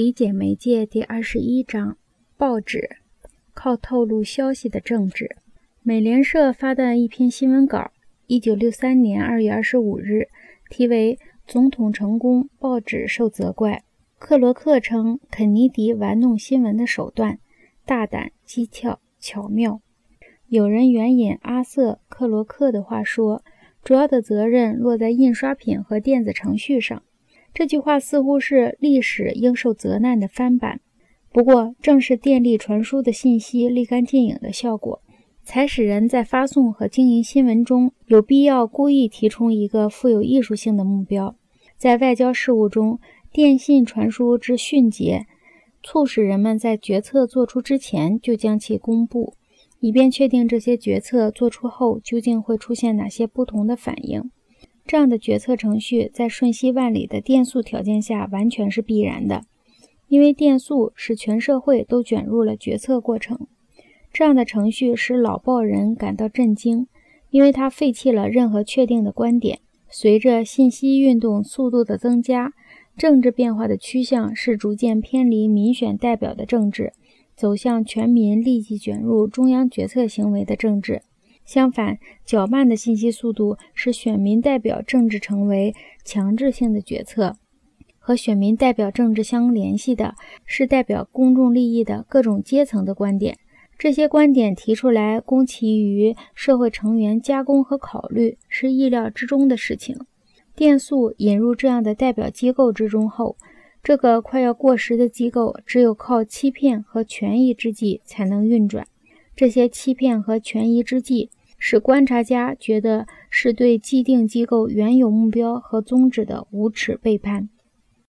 理解媒介第二十一章：报纸靠透露消息的政治。美联社发的一篇新闻稿，一九六三年二月二十五日，题为“总统成功，报纸受责怪”。克罗克称，肯尼迪玩弄新闻的手段大胆、机巧、巧妙。有人援引阿瑟·克罗克的话说：“主要的责任落在印刷品和电子程序上。”这句话似乎是历史应受责难的翻版。不过，正是电力传输的信息立竿见影的效果，才使人在发送和经营新闻中有必要故意提出一个富有艺术性的目标。在外交事务中，电信传输之迅捷，促使人们在决策做出之前就将其公布，以便确定这些决策做出后究竟会出现哪些不同的反应。这样的决策程序在瞬息万里的电速条件下完全是必然的，因为电速使全社会都卷入了决策过程。这样的程序使老报人感到震惊，因为他废弃了任何确定的观点。随着信息运动速度的增加，政治变化的趋向是逐渐偏离民选代表的政治，走向全民立即卷入中央决策行为的政治。相反，较慢的信息速度使选民代表政治成为强制性的决策。和选民代表政治相联系的是代表公众利益的各种阶层的观点。这些观点提出来，供其余社会成员加工和考虑，是意料之中的事情。电速引入这样的代表机构之中后，这个快要过时的机构只有靠欺骗和权宜之计才能运转。这些欺骗和权宜之计。使观察家觉得是对既定机构原有目标和宗旨的无耻背叛。